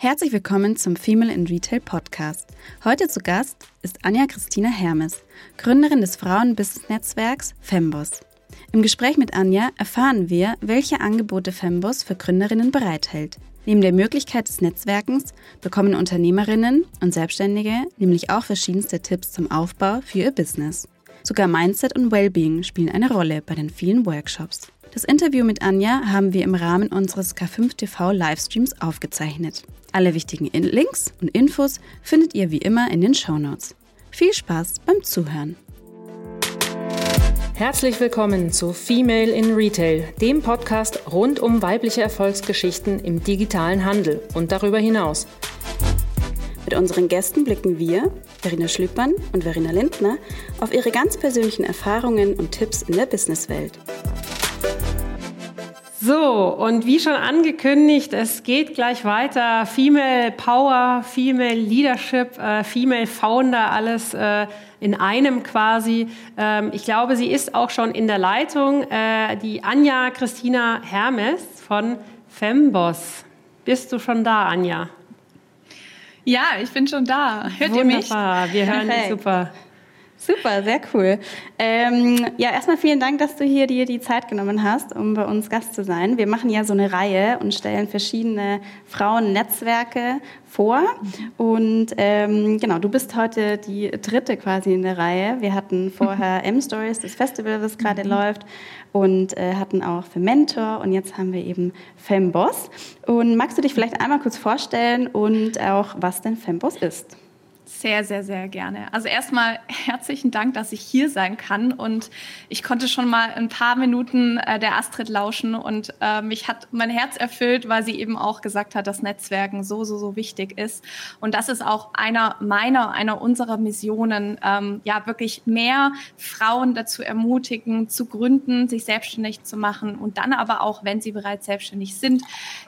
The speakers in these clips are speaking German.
Herzlich willkommen zum Female in Retail Podcast. Heute zu Gast ist Anja Christina Hermes, Gründerin des Frauen-Business-Netzwerks Fembos. Im Gespräch mit Anja erfahren wir, welche Angebote Fembos für Gründerinnen bereithält. Neben der Möglichkeit des Netzwerkens bekommen Unternehmerinnen und Selbstständige nämlich auch verschiedenste Tipps zum Aufbau für ihr Business. Sogar Mindset und Wellbeing spielen eine Rolle bei den vielen Workshops. Das Interview mit Anja haben wir im Rahmen unseres K5 TV Livestreams aufgezeichnet. Alle wichtigen Links und Infos findet ihr wie immer in den Shownotes. Viel Spaß beim Zuhören. Herzlich willkommen zu Female in Retail, dem Podcast rund um weibliche Erfolgsgeschichten im digitalen Handel und darüber hinaus. Mit unseren Gästen blicken wir, Verena Schlüppern und Verena Lindner, auf ihre ganz persönlichen Erfahrungen und Tipps in der Businesswelt. So, und wie schon angekündigt, es geht gleich weiter. Female Power, Female Leadership, äh, Female Founder, alles äh, in einem quasi. Ähm, ich glaube, sie ist auch schon in der Leitung. Äh, die Anja Christina Hermes von Femboss. Bist du schon da, Anja? Ja, ich bin schon da. Hört Wunderbar. ihr mich? Wir hören dich super. Super, sehr cool. Ähm, ja, erstmal vielen Dank, dass du hier dir die Zeit genommen hast, um bei uns Gast zu sein. Wir machen ja so eine Reihe und stellen verschiedene Frauennetzwerke vor. Und ähm, genau, du bist heute die dritte quasi in der Reihe. Wir hatten vorher M-Stories, das Festival, das gerade mhm. läuft, und äh, hatten auch für Mentor und jetzt haben wir eben Femboss. Und magst du dich vielleicht einmal kurz vorstellen und auch, was denn Femboss ist? Sehr, sehr, sehr gerne. Also erstmal herzlichen Dank, dass ich hier sein kann und ich konnte schon mal ein paar Minuten äh, der Astrid lauschen und äh, mich hat mein Herz erfüllt, weil sie eben auch gesagt hat, dass Netzwerken so, so, so wichtig ist. Und das ist auch einer meiner, einer unserer Missionen, ähm, ja, wirklich mehr Frauen dazu ermutigen, zu gründen, sich selbstständig zu machen und dann aber auch, wenn sie bereits selbstständig sind,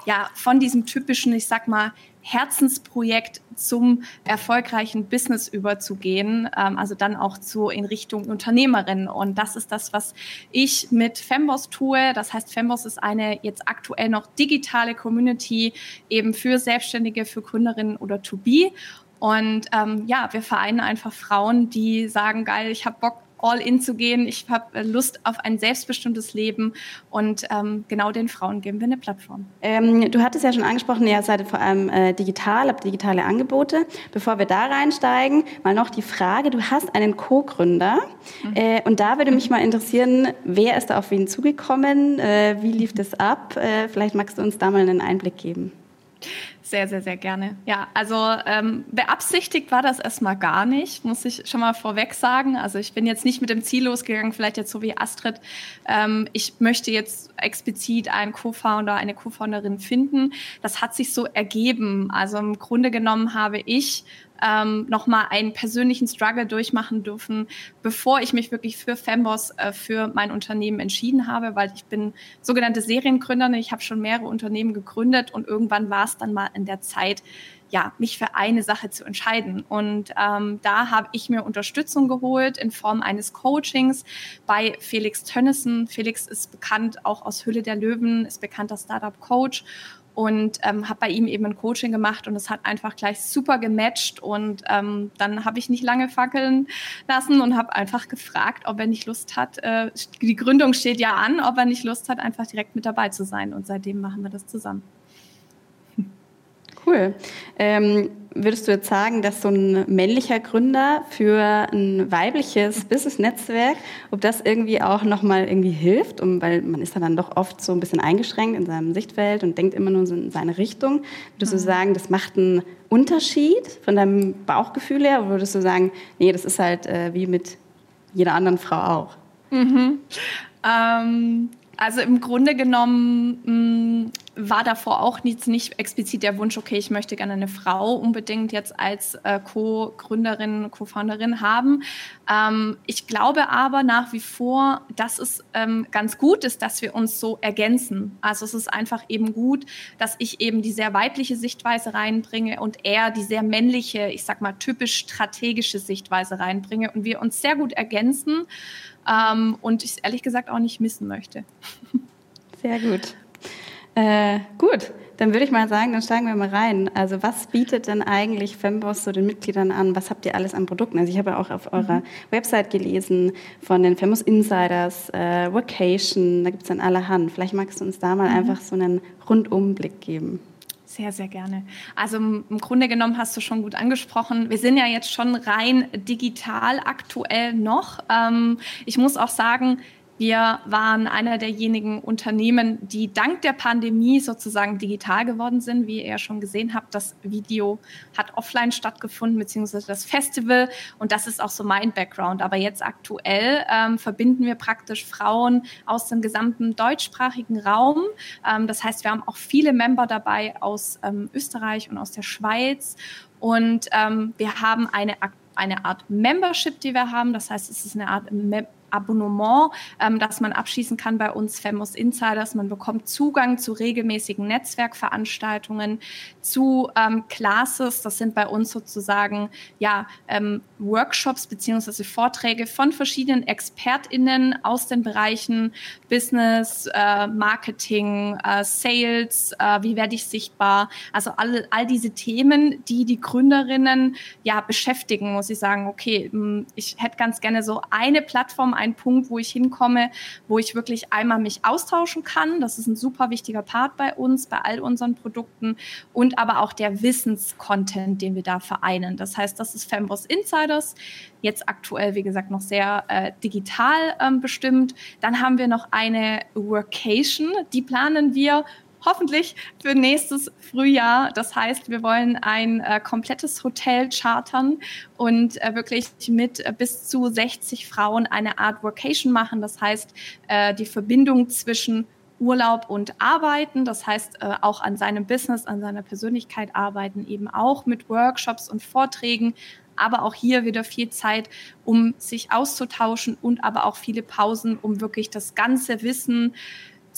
ja, von diesem typischen, ich sag mal, Herzensprojekt zum erfolgreichen Business überzugehen, ähm, also dann auch zu in Richtung Unternehmerin. Und das ist das, was ich mit Femboss tue. Das heißt, Femboss ist eine jetzt aktuell noch digitale Community eben für Selbstständige, für Gründerinnen oder To Be. Und ähm, ja, wir vereinen einfach Frauen, die sagen, geil, ich habe Bock all in zu gehen. Ich habe äh, Lust auf ein selbstbestimmtes Leben und ähm, genau den Frauen geben wir eine Plattform. Ähm, du hattest ja schon angesprochen, ihr seid vor allem äh, digital, habt digitale Angebote. Bevor wir da reinsteigen, mal noch die Frage, du hast einen Co-Gründer mhm. äh, und da würde mich mal interessieren, wer ist da auf wen zugekommen, äh, wie lief das ab? Äh, vielleicht magst du uns da mal einen Einblick geben. Sehr, sehr, sehr gerne. Ja, also ähm, beabsichtigt war das erstmal gar nicht, muss ich schon mal vorweg sagen. Also ich bin jetzt nicht mit dem Ziel losgegangen, vielleicht jetzt so wie Astrid. Ähm, ich möchte jetzt explizit einen Co-Founder, eine Co-Founderin finden. Das hat sich so ergeben. Also im Grunde genommen habe ich ähm, nochmal einen persönlichen Struggle durchmachen dürfen, bevor ich mich wirklich für Femboss, äh, für mein Unternehmen entschieden habe, weil ich bin sogenannte Seriengründerin. Ich habe schon mehrere Unternehmen gegründet und irgendwann war es dann mal in der Zeit, ja, mich für eine Sache zu entscheiden. Und ähm, da habe ich mir Unterstützung geholt in Form eines Coachings bei Felix Tönnissen. Felix ist bekannt auch aus Hülle der Löwen, ist bekannter Startup-Coach und ähm, habe bei ihm eben ein Coaching gemacht und es hat einfach gleich super gematcht und ähm, dann habe ich nicht lange fackeln lassen und habe einfach gefragt, ob er nicht Lust hat, äh, die Gründung steht ja an, ob er nicht Lust hat, einfach direkt mit dabei zu sein und seitdem machen wir das zusammen. Cool. Ähm, würdest du jetzt sagen, dass so ein männlicher Gründer für ein weibliches Business-Netzwerk, ob das irgendwie auch nochmal irgendwie hilft, um, weil man ist dann doch oft so ein bisschen eingeschränkt in seinem Sichtfeld und denkt immer nur so in seine Richtung. Würdest mhm. du sagen, das macht einen Unterschied von deinem Bauchgefühl her? Oder würdest du sagen, nee, das ist halt äh, wie mit jeder anderen Frau auch? Mhm. Ähm, also im Grunde genommen mh, mm, war davor auch nicht, nicht explizit der Wunsch, okay, ich möchte gerne eine Frau unbedingt jetzt als äh, Co-Gründerin, Co-Founderin haben. Ähm, ich glaube aber nach wie vor, dass es ähm, ganz gut ist, dass wir uns so ergänzen. Also es ist einfach eben gut, dass ich eben die sehr weibliche Sichtweise reinbringe und er die sehr männliche, ich sag mal typisch strategische Sichtweise reinbringe und wir uns sehr gut ergänzen ähm, und ich es ehrlich gesagt auch nicht missen möchte. Sehr gut. Äh, gut, dann würde ich mal sagen, dann steigen wir mal rein. Also was bietet denn eigentlich Femboss so den Mitgliedern an? Was habt ihr alles an Produkten? Also ich habe auch auf eurer mhm. Website gelesen von den Fembos Insiders, äh, Vacation, da gibt es dann allerhand. Vielleicht magst du uns da mal mhm. einfach so einen Rundumblick geben. Sehr, sehr gerne. Also im Grunde genommen hast du schon gut angesprochen. Wir sind ja jetzt schon rein digital aktuell noch. Ähm, ich muss auch sagen, wir waren einer derjenigen Unternehmen, die dank der Pandemie sozusagen digital geworden sind. Wie ihr schon gesehen habt, das Video hat offline stattgefunden, beziehungsweise das Festival. Und das ist auch so mein Background. Aber jetzt aktuell ähm, verbinden wir praktisch Frauen aus dem gesamten deutschsprachigen Raum. Ähm, das heißt, wir haben auch viele Member dabei aus ähm, Österreich und aus der Schweiz. Und ähm, wir haben eine, eine Art Membership, die wir haben. Das heißt, es ist eine Art Mem Abonnement, ähm, das man abschließen kann bei uns Femos Insiders. Man bekommt Zugang zu regelmäßigen Netzwerkveranstaltungen, zu ähm, Classes. Das sind bei uns sozusagen ja ähm, Workshops beziehungsweise Vorträge von verschiedenen ExpertInnen aus den Bereichen Business, äh, Marketing, äh, Sales, äh, wie werde ich sichtbar. Also all, all diese Themen, die die Gründerinnen ja beschäftigen, muss ich sagen, okay, hm, ich hätte ganz gerne so eine Plattform, ein Punkt, wo ich hinkomme, wo ich wirklich einmal mich austauschen kann. Das ist ein super wichtiger Part bei uns, bei all unseren Produkten und aber auch der Wissenscontent, den wir da vereinen. Das heißt, das ist Femboss Insiders, jetzt aktuell, wie gesagt, noch sehr äh, digital ähm, bestimmt. Dann haben wir noch eine Workation, die planen wir hoffentlich für nächstes Frühjahr. Das heißt, wir wollen ein äh, komplettes Hotel chartern und äh, wirklich mit äh, bis zu 60 Frauen eine Art Vocation machen. Das heißt, äh, die Verbindung zwischen Urlaub und Arbeiten, das heißt äh, auch an seinem Business, an seiner Persönlichkeit arbeiten, eben auch mit Workshops und Vorträgen, aber auch hier wieder viel Zeit, um sich auszutauschen und aber auch viele Pausen, um wirklich das ganze Wissen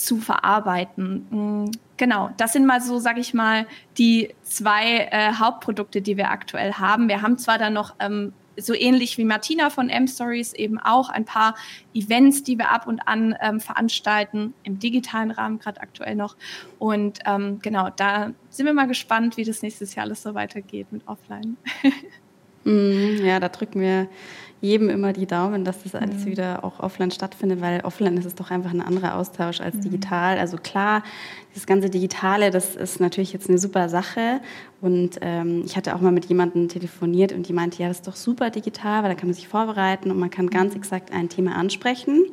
zu verarbeiten. Mm, genau, das sind mal so, sage ich mal, die zwei äh, Hauptprodukte, die wir aktuell haben. Wir haben zwar dann noch ähm, so ähnlich wie Martina von M-Stories eben auch ein paar Events, die wir ab und an ähm, veranstalten, im digitalen Rahmen gerade aktuell noch. Und ähm, genau, da sind wir mal gespannt, wie das nächstes Jahr alles so weitergeht mit Offline. mm, ja, da drücken wir jedem immer die Daumen, dass das alles mhm. wieder auch offline stattfindet, weil offline ist es doch einfach ein anderer Austausch als mhm. digital. Also klar, das ganze Digitale, das ist natürlich jetzt eine super Sache. Und ähm, ich hatte auch mal mit jemandem telefoniert und die meinte, ja, das ist doch super digital, weil da kann man sich vorbereiten und man kann ganz exakt ein Thema ansprechen.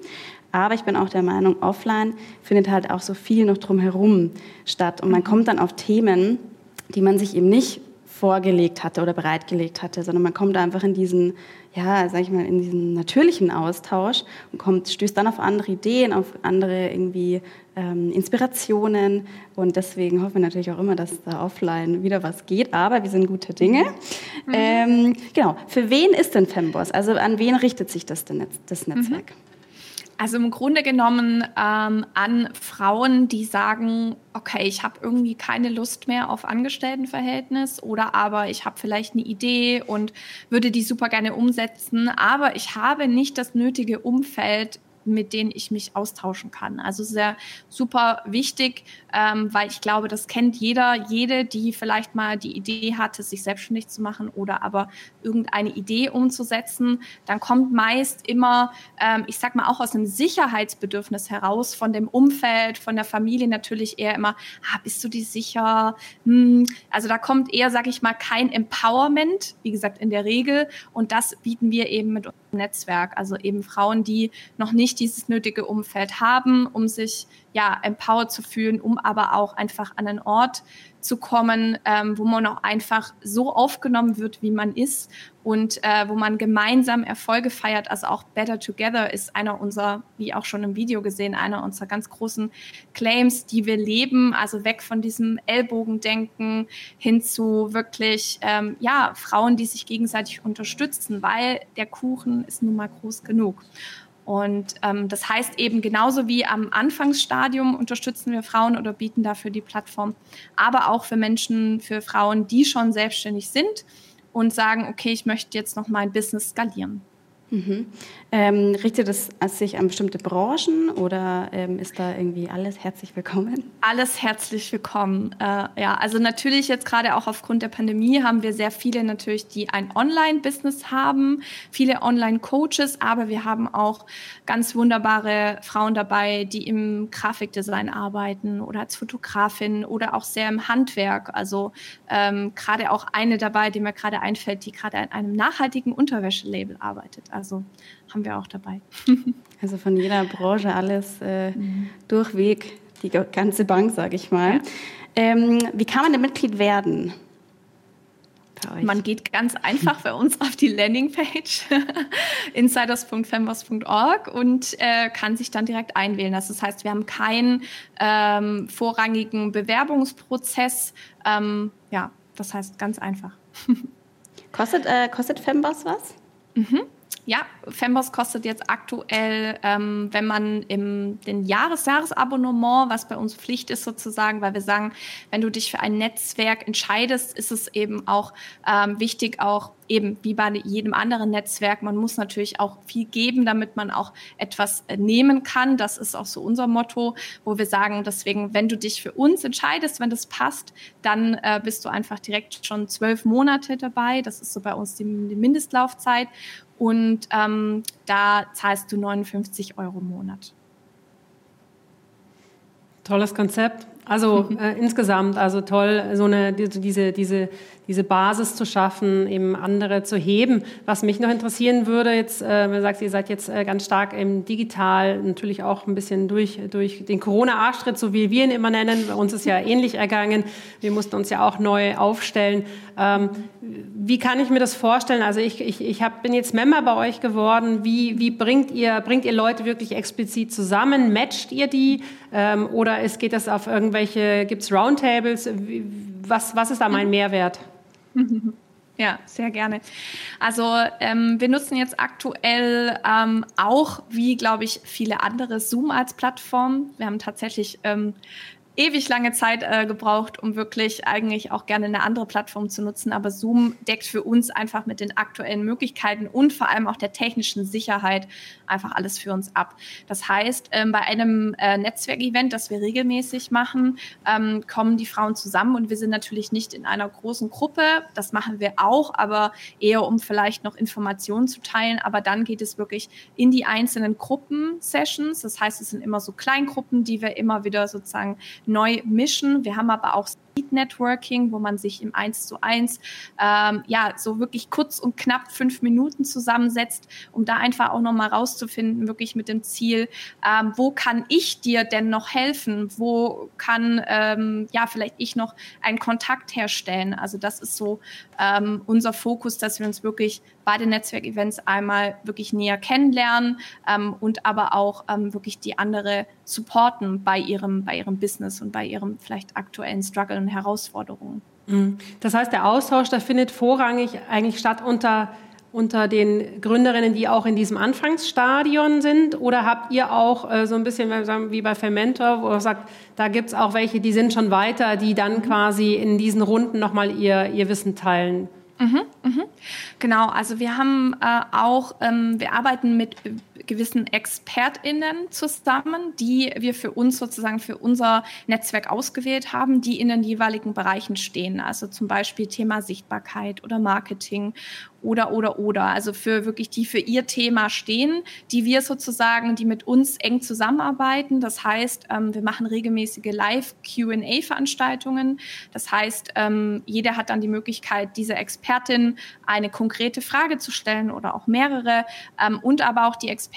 Aber ich bin auch der Meinung, offline findet halt auch so viel noch drumherum statt. Und man mhm. kommt dann auf Themen, die man sich eben nicht vorgelegt hatte oder bereitgelegt hatte, sondern man kommt einfach in diesen, ja, sag ich mal, in diesen natürlichen Austausch und kommt, stößt dann auf andere Ideen, auf andere irgendwie ähm, Inspirationen und deswegen hoffen wir natürlich auch immer, dass da offline wieder was geht, aber wir sind gute Dinge. Mhm. Ähm, genau, für wen ist denn Femboss? Also an wen richtet sich das, denn, das Netzwerk? Mhm. Also im Grunde genommen ähm, an Frauen, die sagen, okay, ich habe irgendwie keine Lust mehr auf Angestelltenverhältnis oder aber ich habe vielleicht eine Idee und würde die super gerne umsetzen, aber ich habe nicht das nötige Umfeld, mit denen ich mich austauschen kann. Also sehr super wichtig, ähm, weil ich glaube, das kennt jeder, jede, die vielleicht mal die Idee hatte, sich selbstständig zu machen oder aber irgendeine Idee umzusetzen. Dann kommt meist immer, ähm, ich sag mal auch aus einem Sicherheitsbedürfnis heraus, von dem Umfeld, von der Familie natürlich eher immer, ah, bist du dir sicher? Hm. Also da kommt eher, sag ich mal, kein Empowerment, wie gesagt, in der Regel. Und das bieten wir eben mit unserem Netzwerk. Also eben Frauen, die noch nicht dieses nötige Umfeld haben, um sich ja empowered zu fühlen, um aber auch einfach an einen Ort zu kommen, ähm, wo man auch einfach so aufgenommen wird, wie man ist und äh, wo man gemeinsam Erfolge feiert. Also auch Better Together ist einer unserer, wie auch schon im Video gesehen, einer unserer ganz großen Claims, die wir leben. Also weg von diesem Ellbogendenken hin zu wirklich, ähm, ja, Frauen, die sich gegenseitig unterstützen, weil der Kuchen ist nun mal groß genug. Und ähm, das heißt eben genauso wie am Anfangsstadium unterstützen wir Frauen oder bieten dafür die Plattform, aber auch für Menschen, für Frauen, die schon selbstständig sind und sagen, okay, ich möchte jetzt noch mein Business skalieren. Mhm. Ähm, richtet es sich an bestimmte Branchen oder ähm, ist da irgendwie alles herzlich willkommen? Alles herzlich willkommen. Äh, ja, also natürlich jetzt gerade auch aufgrund der Pandemie haben wir sehr viele natürlich, die ein Online-Business haben, viele Online-Coaches, aber wir haben auch ganz wunderbare Frauen dabei, die im Grafikdesign arbeiten oder als Fotografin oder auch sehr im Handwerk. Also ähm, gerade auch eine dabei, die mir gerade einfällt, die gerade an einem nachhaltigen Unterwäschelabel arbeitet. Also haben wir auch dabei. Also von jeder Branche alles äh, mhm. durchweg, die ganze Bank, sage ich mal. Ja. Ähm, wie kann man denn Mitglied werden? Man geht ganz einfach bei uns auf die Landingpage insiders.fembos.org und äh, kann sich dann direkt einwählen. Das heißt, wir haben keinen ähm, vorrangigen Bewerbungsprozess. Ähm, ja, das heißt ganz einfach. kostet, äh, kostet Fembos was? Mhm. Ja, Femboss kostet jetzt aktuell, ähm, wenn man im den Jahres Jahresabonnement, was bei uns Pflicht ist sozusagen, weil wir sagen, wenn du dich für ein Netzwerk entscheidest, ist es eben auch ähm, wichtig, auch eben wie bei jedem anderen Netzwerk, man muss natürlich auch viel geben, damit man auch etwas äh, nehmen kann. Das ist auch so unser Motto, wo wir sagen, deswegen, wenn du dich für uns entscheidest, wenn das passt, dann äh, bist du einfach direkt schon zwölf Monate dabei. Das ist so bei uns die, die Mindestlaufzeit. Und ähm, da zahlst du 59 Euro im Monat. Tolles Konzept. Also äh, insgesamt, also toll, so eine diese diese diese Basis zu schaffen, eben andere zu heben. Was mich noch interessieren würde, jetzt, äh, man sagt, ihr seid jetzt äh, ganz stark im Digital, natürlich auch ein bisschen durch, durch den Corona-Arschtritt, so wie wir ihn immer nennen. Bei uns ist ja ähnlich ergangen. Wir mussten uns ja auch neu aufstellen. Ähm, wie kann ich mir das vorstellen? Also ich, ich, ich hab, bin jetzt Member bei euch geworden. Wie, wie bringt, ihr, bringt ihr Leute wirklich explizit zusammen? Matcht ihr die? Ähm, oder ist, geht das auf irgendwelche, gibt es Roundtables? Was, was ist da mein Mehrwert? Ja, sehr gerne. Also ähm, wir nutzen jetzt aktuell ähm, auch, wie glaube ich, viele andere Zoom als Plattform. Wir haben tatsächlich ähm, ewig lange Zeit äh, gebraucht, um wirklich eigentlich auch gerne eine andere Plattform zu nutzen. Aber Zoom deckt für uns einfach mit den aktuellen Möglichkeiten und vor allem auch der technischen Sicherheit einfach alles für uns ab. Das heißt, ähm, bei einem äh, Netzwerkevent, das wir regelmäßig machen, ähm, kommen die Frauen zusammen und wir sind natürlich nicht in einer großen Gruppe. Das machen wir auch, aber eher um vielleicht noch Informationen zu teilen. Aber dann geht es wirklich in die einzelnen Gruppen-Sessions. Das heißt, es sind immer so Kleingruppen, die wir immer wieder sozusagen neu mischen. Wir haben aber auch Speed Networking, wo man sich im Eins zu eins ähm, ja so wirklich kurz und knapp fünf Minuten zusammensetzt, um da einfach auch nochmal rauszufinden, wirklich mit dem Ziel, ähm, wo kann ich dir denn noch helfen? Wo kann ähm, ja vielleicht ich noch einen Kontakt herstellen? Also das ist so ähm, unser Fokus, dass wir uns wirklich bei den Netzwerkevents einmal wirklich näher kennenlernen ähm, und aber auch ähm, wirklich die andere supporten bei ihrem, bei ihrem Business und bei ihrem vielleicht aktuellen Struggle und Herausforderungen. Mhm. Das heißt, der Austausch, der findet vorrangig eigentlich statt unter unter den Gründerinnen, die auch in diesem Anfangsstadion sind? Oder habt ihr auch äh, so ein bisschen wie bei Fermentor, wo ihr sagt, da gibt es auch welche, die sind schon weiter, die dann mhm. quasi in diesen Runden nochmal ihr, ihr Wissen teilen? Mhm, mhm. Genau, also wir haben äh, auch, ähm, wir arbeiten mit gewissen ExpertInnen zusammen, die wir für uns sozusagen für unser Netzwerk ausgewählt haben, die in den jeweiligen Bereichen stehen. Also zum Beispiel Thema Sichtbarkeit oder Marketing oder, oder, oder. Also für wirklich die für ihr Thema stehen, die wir sozusagen, die mit uns eng zusammenarbeiten. Das heißt, ähm, wir machen regelmäßige Live-QA-Veranstaltungen. Das heißt, ähm, jeder hat dann die Möglichkeit, dieser Expertin eine konkrete Frage zu stellen oder auch mehrere. Ähm, und aber auch die Expertin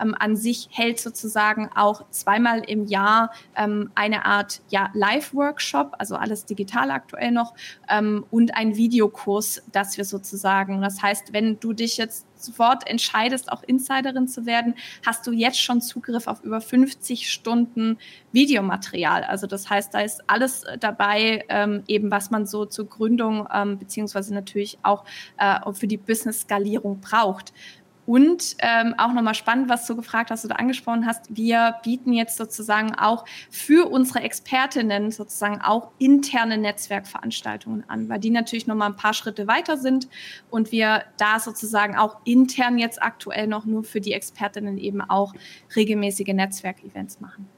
ähm, an sich hält sozusagen auch zweimal im Jahr ähm, eine Art ja, Live-Workshop, also alles digital aktuell noch, ähm, und ein Videokurs, das wir sozusagen sagen. Das heißt, wenn du dich jetzt sofort entscheidest, auch Insiderin zu werden, hast du jetzt schon Zugriff auf über 50 Stunden Videomaterial. Also das heißt, da ist alles dabei, ähm, eben was man so zur Gründung ähm, beziehungsweise natürlich auch äh, für die Business-Skalierung braucht. Und ähm, auch nochmal spannend, was du gefragt hast oder angesprochen hast, wir bieten jetzt sozusagen auch für unsere Expertinnen sozusagen auch interne Netzwerkveranstaltungen an, weil die natürlich nochmal ein paar Schritte weiter sind und wir da sozusagen auch intern jetzt aktuell noch nur für die Expertinnen eben auch regelmäßige Netzwerkevents machen.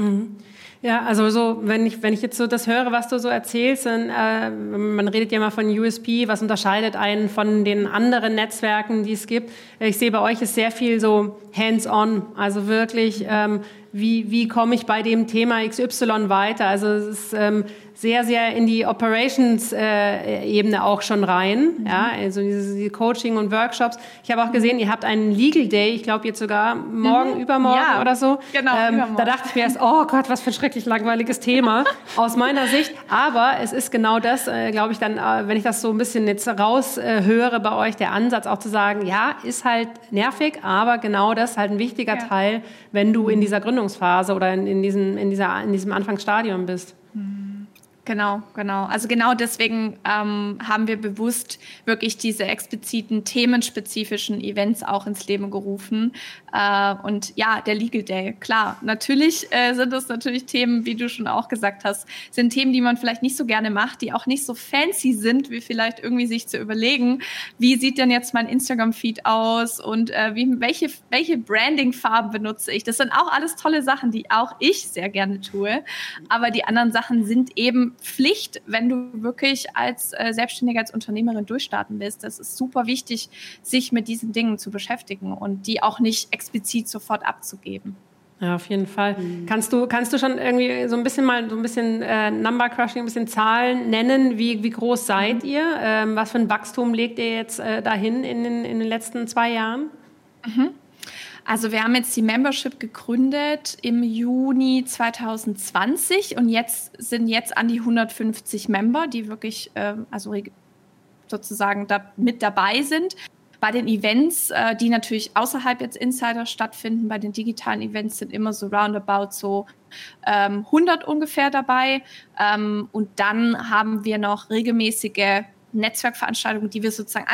Mhm. Ja, also so, wenn ich, wenn ich jetzt so das höre, was du so erzählst, dann, äh, man redet ja mal von USP, was unterscheidet einen von den anderen Netzwerken, die es gibt. Ich sehe bei euch ist sehr viel so hands-on, also wirklich, ähm, wie, wie komme ich bei dem Thema XY weiter? Also es ist ähm, sehr, sehr in die Operations-Ebene äh, auch schon rein. Mhm. Ja, also diese, diese, Coaching und Workshops. Ich habe auch gesehen, ihr habt einen Legal Day, ich glaube jetzt sogar morgen, mhm. übermorgen ja, oder so. Genau, ähm, übermorgen. Da dachte ich mir erst, oh Gott, was für ein schrecklich langweiliges Thema aus meiner Sicht. Aber es ist genau das, äh, glaube ich, dann, äh, wenn ich das so ein bisschen jetzt raushöre äh, bei euch, der Ansatz auch zu sagen, ja, ist halt nervig, aber genau das ist halt ein wichtiger ja. Teil, wenn du in dieser Gründungsphase oder in, in, diesem, in, dieser, in diesem Anfangsstadium bist. Mhm. Genau, genau. Also genau deswegen ähm, haben wir bewusst wirklich diese expliziten themenspezifischen Events auch ins Leben gerufen. Äh, und ja, der Legal Day, klar, natürlich äh, sind das natürlich Themen, wie du schon auch gesagt hast, sind Themen, die man vielleicht nicht so gerne macht, die auch nicht so fancy sind, wie vielleicht irgendwie sich zu überlegen, wie sieht denn jetzt mein Instagram-Feed aus und äh, wie, welche, welche Branding-Farben benutze ich. Das sind auch alles tolle Sachen, die auch ich sehr gerne tue. Aber die anderen Sachen sind eben Pflicht, wenn du wirklich als äh, Selbstständige, als Unternehmerin durchstarten willst. Das ist super wichtig, sich mit diesen Dingen zu beschäftigen und die auch nicht explizit sofort abzugeben. Ja, auf jeden Fall. Mhm. Kannst du, kannst du schon irgendwie so ein bisschen mal so ein bisschen äh, Number Crushing, ein bisschen Zahlen nennen? Wie, wie groß seid mhm. ihr? Ähm, was für ein Wachstum legt ihr jetzt äh, dahin in den, in den letzten zwei Jahren? Mhm. Also wir haben jetzt die Membership gegründet im Juni 2020 und jetzt sind jetzt an die 150 Member, die wirklich äh, also sozusagen da mit dabei sind. Bei den Events, äh, die natürlich außerhalb jetzt Insider stattfinden, bei den digitalen Events sind immer so roundabout so ähm, 100 ungefähr dabei. Ähm, und dann haben wir noch regelmäßige Netzwerkveranstaltungen, die wir sozusagen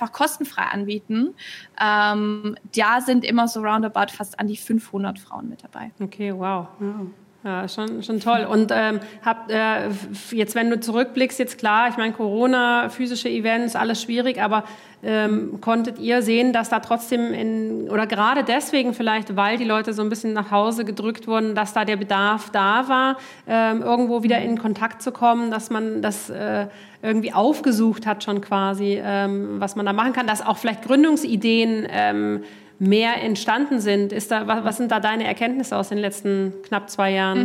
einfach kostenfrei anbieten. Ähm, da sind immer so roundabout fast an die 500 Frauen mit dabei. Okay, wow. wow. Ja, schon, schon toll. Und ähm, habt äh, jetzt, wenn du zurückblickst, jetzt klar, ich meine, Corona, physische Events, alles schwierig, aber ähm, konntet ihr sehen, dass da trotzdem in, oder gerade deswegen vielleicht, weil die Leute so ein bisschen nach Hause gedrückt wurden, dass da der Bedarf da war, ähm, irgendwo wieder in Kontakt zu kommen, dass man das äh, irgendwie aufgesucht hat schon quasi, ähm, was man da machen kann, dass auch vielleicht Gründungsideen ähm, mehr entstanden sind. Ist da, was, was sind da deine Erkenntnisse aus den letzten knapp zwei Jahren?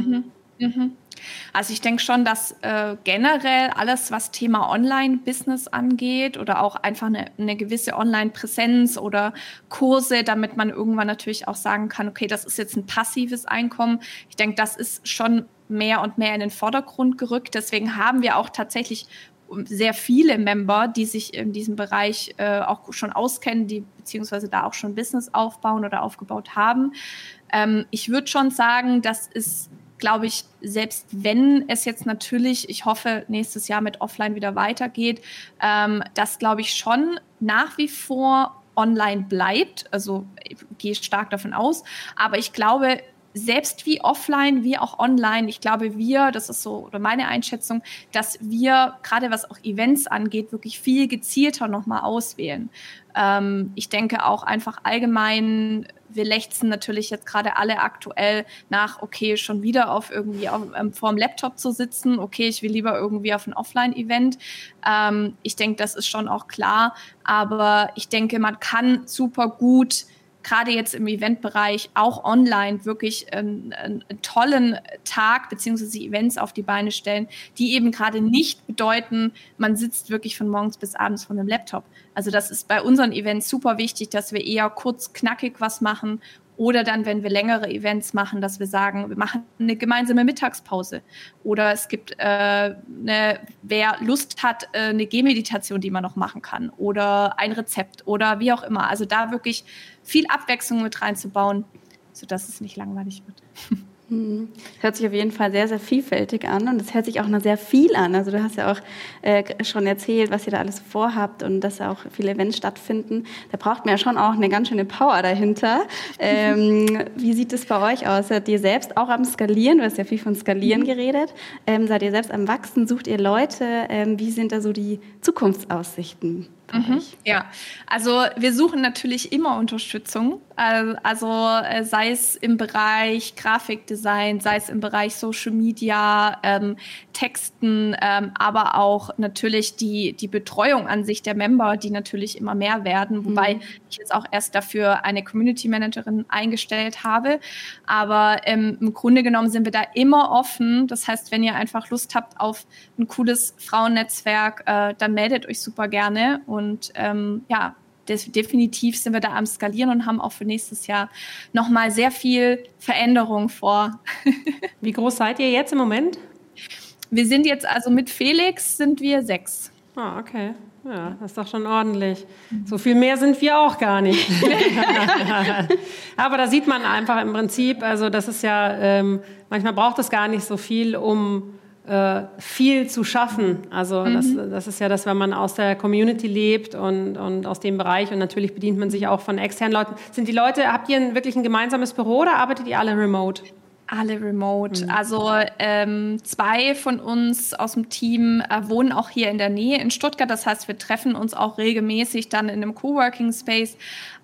Mhm. Mhm. Also ich denke schon, dass äh, generell alles, was Thema Online-Business angeht oder auch einfach eine, eine gewisse Online-Präsenz oder Kurse, damit man irgendwann natürlich auch sagen kann, okay, das ist jetzt ein passives Einkommen. Ich denke, das ist schon mehr und mehr in den Vordergrund gerückt. Deswegen haben wir auch tatsächlich sehr viele Member, die sich in diesem Bereich äh, auch schon auskennen, die beziehungsweise da auch schon Business aufbauen oder aufgebaut haben. Ähm, ich würde schon sagen, das ist, glaube ich, selbst wenn es jetzt natürlich, ich hoffe, nächstes Jahr mit Offline wieder weitergeht, ähm, das glaube ich schon nach wie vor online bleibt. Also ich gehe stark davon aus. Aber ich glaube, selbst wie offline, wie auch online, ich glaube, wir, das ist so oder meine Einschätzung, dass wir gerade was auch Events angeht, wirklich viel gezielter nochmal auswählen. Ähm, ich denke auch einfach allgemein, wir lechzen natürlich jetzt gerade alle aktuell nach, okay, schon wieder auf irgendwie auf, ähm, vor dem Laptop zu sitzen, okay, ich will lieber irgendwie auf ein Offline-Event. Ähm, ich denke, das ist schon auch klar, aber ich denke, man kann super gut gerade jetzt im Eventbereich auch online wirklich einen, einen, tollen Tag beziehungsweise Events auf die Beine stellen, die eben gerade nicht bedeuten, man sitzt wirklich von morgens bis abends vor einem Laptop. Also das ist bei unseren Events super wichtig, dass wir eher kurz knackig was machen oder dann, wenn wir längere Events machen, dass wir sagen, wir machen eine gemeinsame Mittagspause. Oder es gibt, äh, eine, wer Lust hat, äh, eine Gehmeditation, die man noch machen kann. Oder ein Rezept oder wie auch immer. Also da wirklich viel Abwechslung mit reinzubauen, sodass es nicht langweilig wird. Hm. Hört sich auf jeden Fall sehr, sehr vielfältig an und es hört sich auch noch sehr viel an. Also du hast ja auch äh, schon erzählt, was ihr da alles vorhabt und dass auch viele Events stattfinden. Da braucht man ja schon auch eine ganz schöne Power dahinter. Ähm, wie sieht es bei euch aus? Seid ihr selbst auch am Skalieren? Du hast ja viel von Skalieren mhm. geredet. Ähm, seid ihr selbst am Wachsen? Sucht ihr Leute? Ähm, wie sind da so die Zukunftsaussichten? Mhm. Ja, also wir suchen natürlich immer Unterstützung. Also äh, sei es im Bereich Grafikdesign, sei es im Bereich Social Media, ähm, Texten, ähm, aber auch natürlich die, die Betreuung an sich der Member, die natürlich immer mehr werden, wobei mhm. ich jetzt auch erst dafür eine Community Managerin eingestellt habe. Aber ähm, im Grunde genommen sind wir da immer offen. Das heißt, wenn ihr einfach Lust habt auf ein cooles Frauennetzwerk, äh, dann meldet euch super gerne. Und ähm, ja, definitiv sind wir da am Skalieren und haben auch für nächstes Jahr nochmal sehr viel Veränderung vor. Wie groß seid ihr jetzt im Moment? Wir sind jetzt, also mit Felix sind wir sechs. Ah, okay. Ja, das ist doch schon ordentlich. So viel mehr sind wir auch gar nicht. Aber da sieht man einfach im Prinzip, also das ist ja, ähm, manchmal braucht es gar nicht so viel, um viel zu schaffen. Also mhm. das, das, ist ja das, wenn man aus der Community lebt und, und aus dem Bereich und natürlich bedient man sich auch von externen Leuten. Sind die Leute, habt ihr ein, wirklich ein gemeinsames Büro oder arbeitet ihr alle remote? Alle remote. Mhm. Also ähm, zwei von uns aus dem Team äh, wohnen auch hier in der Nähe in Stuttgart. Das heißt, wir treffen uns auch regelmäßig dann in einem Coworking Space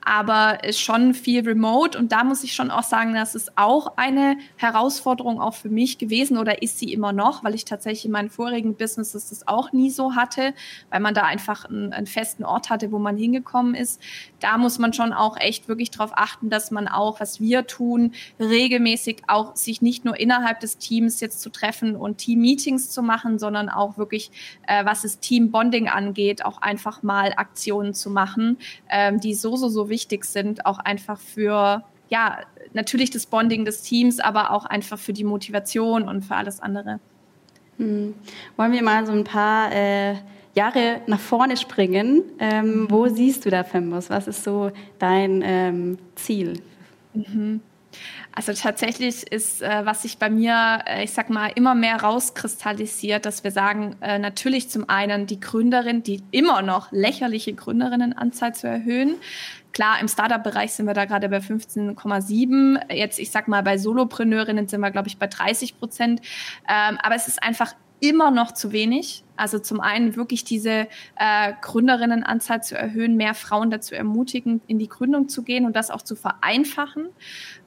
aber ist schon viel remote. Und da muss ich schon auch sagen, das ist auch eine Herausforderung auch für mich gewesen oder ist sie immer noch, weil ich tatsächlich in meinen vorigen Businesses das auch nie so hatte, weil man da einfach einen, einen festen Ort hatte, wo man hingekommen ist. Da muss man schon auch echt wirklich darauf achten, dass man auch, was wir tun, regelmäßig auch sich nicht nur innerhalb des Teams jetzt zu treffen und Team-Meetings zu machen, sondern auch wirklich, äh, was das Team-Bonding angeht, auch einfach mal Aktionen zu machen, ähm, die so, so, so wichtig sind, auch einfach für, ja, natürlich das Bonding des Teams, aber auch einfach für die Motivation und für alles andere. Hm. Wollen wir mal so ein paar äh, Jahre nach vorne springen? Ähm, wo siehst du da Fembus? Was ist so dein ähm, Ziel? Mhm. Also tatsächlich ist, äh, was sich bei mir, äh, ich sag mal, immer mehr rauskristallisiert, dass wir sagen, äh, natürlich zum einen die Gründerin, die immer noch lächerliche Gründerinnenanzahl zu erhöhen. Klar, im Startup-Bereich sind wir da gerade bei 15,7. Jetzt, ich sag mal, bei Solopreneurinnen sind wir, glaube ich, bei 30 Prozent. Ähm, aber es ist einfach immer noch zu wenig. Also zum einen wirklich diese äh, Gründerinnenanzahl zu erhöhen, mehr Frauen dazu ermutigen, in die Gründung zu gehen und das auch zu vereinfachen.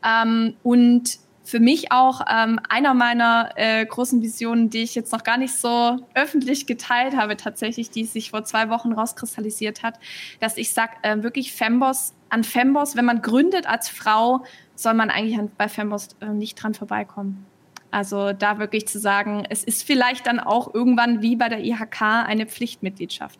Ähm, und für mich auch ähm, einer meiner äh, großen Visionen, die ich jetzt noch gar nicht so öffentlich geteilt habe, tatsächlich, die sich vor zwei Wochen rauskristallisiert hat, dass ich sage, äh, wirklich Femboss, an Femboss, wenn man gründet als Frau, soll man eigentlich an, bei Femboss äh, nicht dran vorbeikommen. Also da wirklich zu sagen, es ist vielleicht dann auch irgendwann wie bei der IHK eine Pflichtmitgliedschaft.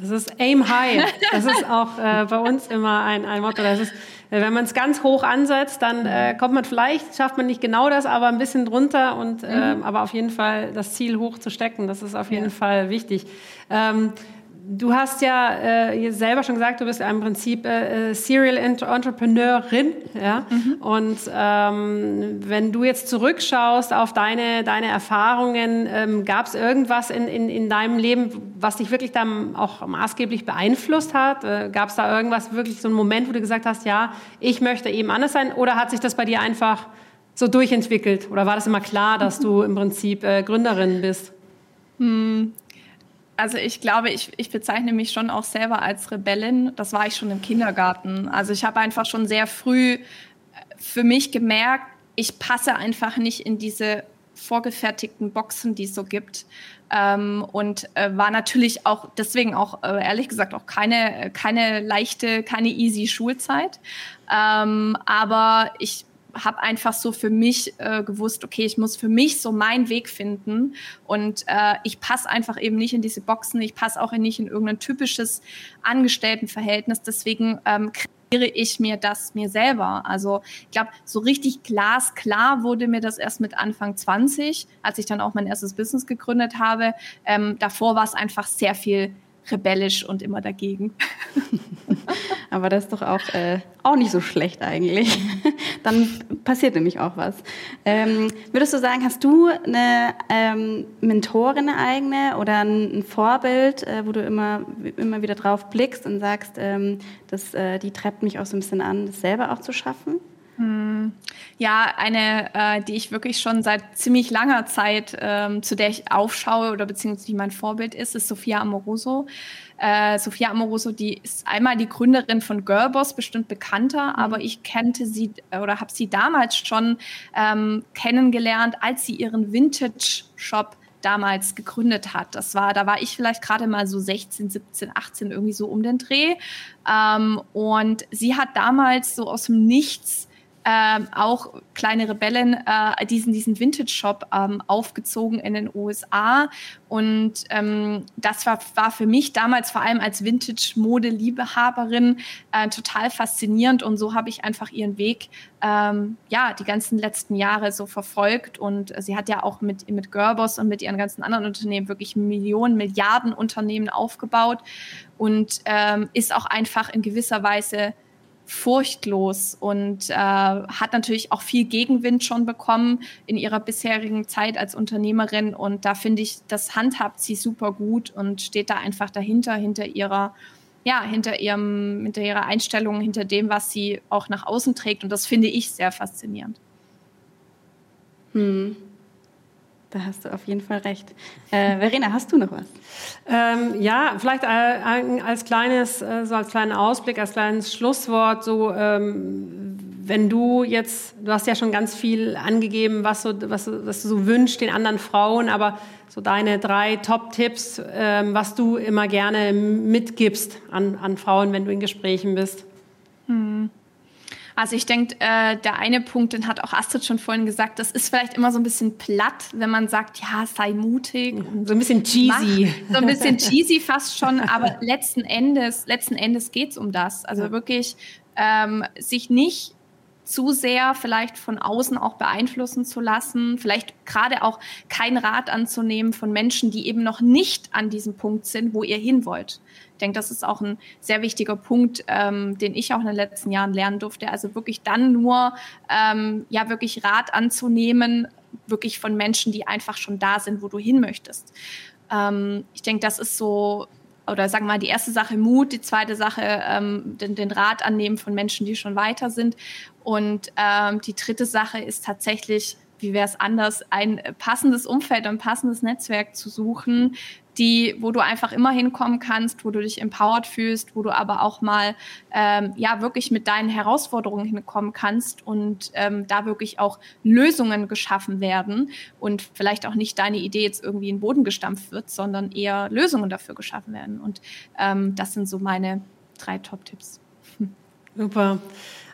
Das ist Aim High. Das ist auch äh, bei uns immer ein, ein Motto. Das ist, äh, wenn man es ganz hoch ansetzt, dann äh, kommt man vielleicht, schafft man nicht genau das, aber ein bisschen drunter und mhm. aber auf jeden Fall das Ziel hoch zu stecken. Das ist auf jeden ja. Fall wichtig. Ähm, Du hast ja äh, selber schon gesagt, du bist im Prinzip äh, äh Serial Entrepreneurin. Ja? Mhm. Und ähm, wenn du jetzt zurückschaust auf deine, deine Erfahrungen, ähm, gab es irgendwas in, in, in deinem Leben, was dich wirklich dann auch maßgeblich beeinflusst hat? Äh, gab es da irgendwas, wirklich so einen Moment, wo du gesagt hast, ja, ich möchte eben anders sein? Oder hat sich das bei dir einfach so durchentwickelt? Oder war das immer klar, dass du im Prinzip äh, Gründerin bist? Hm, also ich glaube, ich, ich bezeichne mich schon auch selber als Rebellin. Das war ich schon im Kindergarten. Also ich habe einfach schon sehr früh äh, für mich gemerkt, ich passe einfach nicht in diese vorgefertigten Boxen, die es so gibt. Ähm, und äh, war natürlich auch deswegen auch äh, ehrlich gesagt auch keine, keine leichte, keine easy Schulzeit. Ähm, aber ich habe einfach so für mich äh, gewusst, okay, ich muss für mich so meinen Weg finden und äh, ich passe einfach eben nicht in diese Boxen, ich passe auch nicht in irgendein typisches Angestelltenverhältnis, deswegen ähm, kreiere ich mir das mir selber. Also ich glaube, so richtig glasklar wurde mir das erst mit Anfang 20, als ich dann auch mein erstes Business gegründet habe. Ähm, davor war es einfach sehr viel rebellisch und immer dagegen. Aber das ist doch auch, äh, auch nicht so schlecht eigentlich. Dann passiert nämlich auch was. Ähm, würdest du sagen, hast du eine ähm, Mentorin eine eigene oder ein, Vorbild, äh, wo du immer, immer wieder drauf blickst und sagst, ähm, das, äh, die treibt mich auch so ein bisschen an, das selber auch zu schaffen? Hm. Ja, eine, äh, die ich wirklich schon seit ziemlich langer Zeit, ähm, zu der ich aufschaue oder beziehungsweise mein Vorbild ist, ist Sophia Amoroso. Äh, Sophia Amoroso, die ist einmal die Gründerin von Girlboss, bestimmt bekannter, mhm. aber ich kannte sie oder habe sie damals schon ähm, kennengelernt, als sie ihren Vintage-Shop damals gegründet hat. Das war, da war ich vielleicht gerade mal so 16, 17, 18 irgendwie so um den Dreh. Ähm, und sie hat damals so aus dem Nichts ähm, auch kleine Rebellen äh, diesen, diesen Vintage-Shop ähm, aufgezogen in den USA. Und ähm, das war, war für mich damals vor allem als Vintage-Mode-Liebehaberin äh, total faszinierend. Und so habe ich einfach ihren Weg ähm, ja, die ganzen letzten Jahre so verfolgt. Und sie hat ja auch mit, mit Girlboss und mit ihren ganzen anderen Unternehmen wirklich Millionen, Milliarden Unternehmen aufgebaut und ähm, ist auch einfach in gewisser Weise furchtlos und äh, hat natürlich auch viel Gegenwind schon bekommen in ihrer bisherigen Zeit als Unternehmerin. Und da finde ich, das handhabt sie super gut und steht da einfach dahinter, hinter ihrer, ja, hinter ihrem, hinter ihrer Einstellung, hinter dem, was sie auch nach außen trägt. Und das finde ich sehr faszinierend. Hm. Da hast du auf jeden Fall recht. Äh, Verena, hast du noch was? Ähm, ja, vielleicht als kleines, äh, so als kleinen Ausblick, als kleines Schlusswort, so ähm, wenn du jetzt, du hast ja schon ganz viel angegeben, was, so, was, was du so wünschst den anderen Frauen, aber so deine drei Top-Tipps, ähm, was du immer gerne mitgibst an, an Frauen, wenn du in Gesprächen bist. Hm. Also ich denke, äh, der eine Punkt, den hat auch Astrid schon vorhin gesagt, das ist vielleicht immer so ein bisschen platt, wenn man sagt, ja, sei mutig. so ein bisschen cheesy. Mach, so ein bisschen cheesy fast schon, aber letzten Endes, letzten Endes geht es um das. Also wirklich ähm, sich nicht zu sehr vielleicht von außen auch beeinflussen zu lassen, vielleicht gerade auch kein Rat anzunehmen von Menschen, die eben noch nicht an diesem Punkt sind, wo ihr hin wollt. Ich denke, das ist auch ein sehr wichtiger Punkt, ähm, den ich auch in den letzten Jahren lernen durfte. Also wirklich dann nur, ähm, ja, wirklich Rat anzunehmen, wirklich von Menschen, die einfach schon da sind, wo du hin möchtest. Ähm, ich denke, das ist so oder sagen wir mal, die erste Sache Mut, die zweite Sache ähm, den, den, Rat annehmen von Menschen, die schon weiter sind. Und ähm, die dritte Sache ist tatsächlich, wie wäre es anders, ein passendes Umfeld, ein passendes Netzwerk zu suchen, die, wo du einfach immer hinkommen kannst, wo du dich empowered fühlst, wo du aber auch mal ähm, ja wirklich mit deinen Herausforderungen hinkommen kannst und ähm, da wirklich auch Lösungen geschaffen werden und vielleicht auch nicht deine Idee jetzt irgendwie in den Boden gestampft wird, sondern eher Lösungen dafür geschaffen werden. Und ähm, das sind so meine drei Top-Tipps. Super.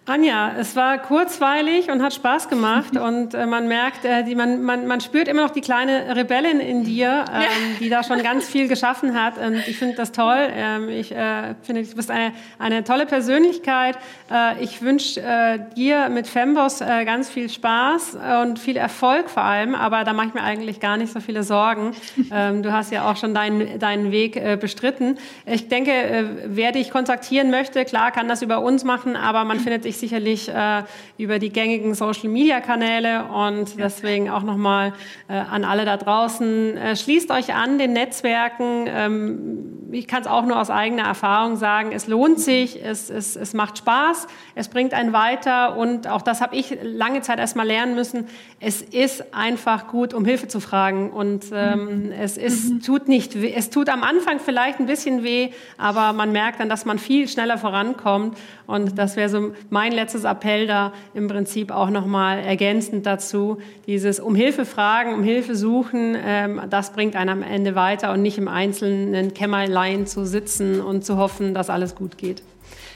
Anja, es war kurzweilig und hat Spaß gemacht und äh, man merkt, äh, die, man, man, man spürt immer noch die kleine Rebellin in dir, ähm, die da schon ganz viel geschaffen hat und ich finde das toll. Ähm, ich äh, finde, du bist eine, eine tolle Persönlichkeit. Äh, ich wünsche äh, dir mit Femboss äh, ganz viel Spaß und viel Erfolg vor allem, aber da mache ich mir eigentlich gar nicht so viele Sorgen. Ähm, du hast ja auch schon deinen, deinen Weg bestritten. Ich denke, wer dich kontaktieren möchte, klar kann das über uns machen, aber man findet sich sicherlich äh, über die gängigen Social-Media-Kanäle und deswegen auch nochmal äh, an alle da draußen, äh, schließt euch an den Netzwerken. Ähm, ich kann es auch nur aus eigener Erfahrung sagen, es lohnt sich, es, es, es macht Spaß, es bringt einen weiter und auch das habe ich lange Zeit erstmal lernen müssen. Es ist einfach gut, um Hilfe zu fragen und ähm, mhm. es ist, mhm. tut nicht, es tut am Anfang vielleicht ein bisschen weh, aber man merkt dann, dass man viel schneller vorankommt und das wäre so mein letztes Appell da im Prinzip auch nochmal ergänzend dazu, dieses um Hilfe fragen, um Hilfe suchen, ähm, das bringt einen am Ende weiter und nicht im einzelnen Kämmerlein zu sitzen und zu hoffen, dass alles gut geht.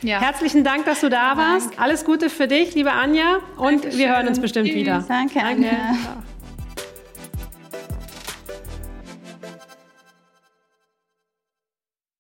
Ja. Herzlichen Dank, dass du da warst. Alles Gute für dich, liebe Anja. Und Dankeschön. wir hören uns bestimmt Tschüss. wieder. Danke, Anja. Danke.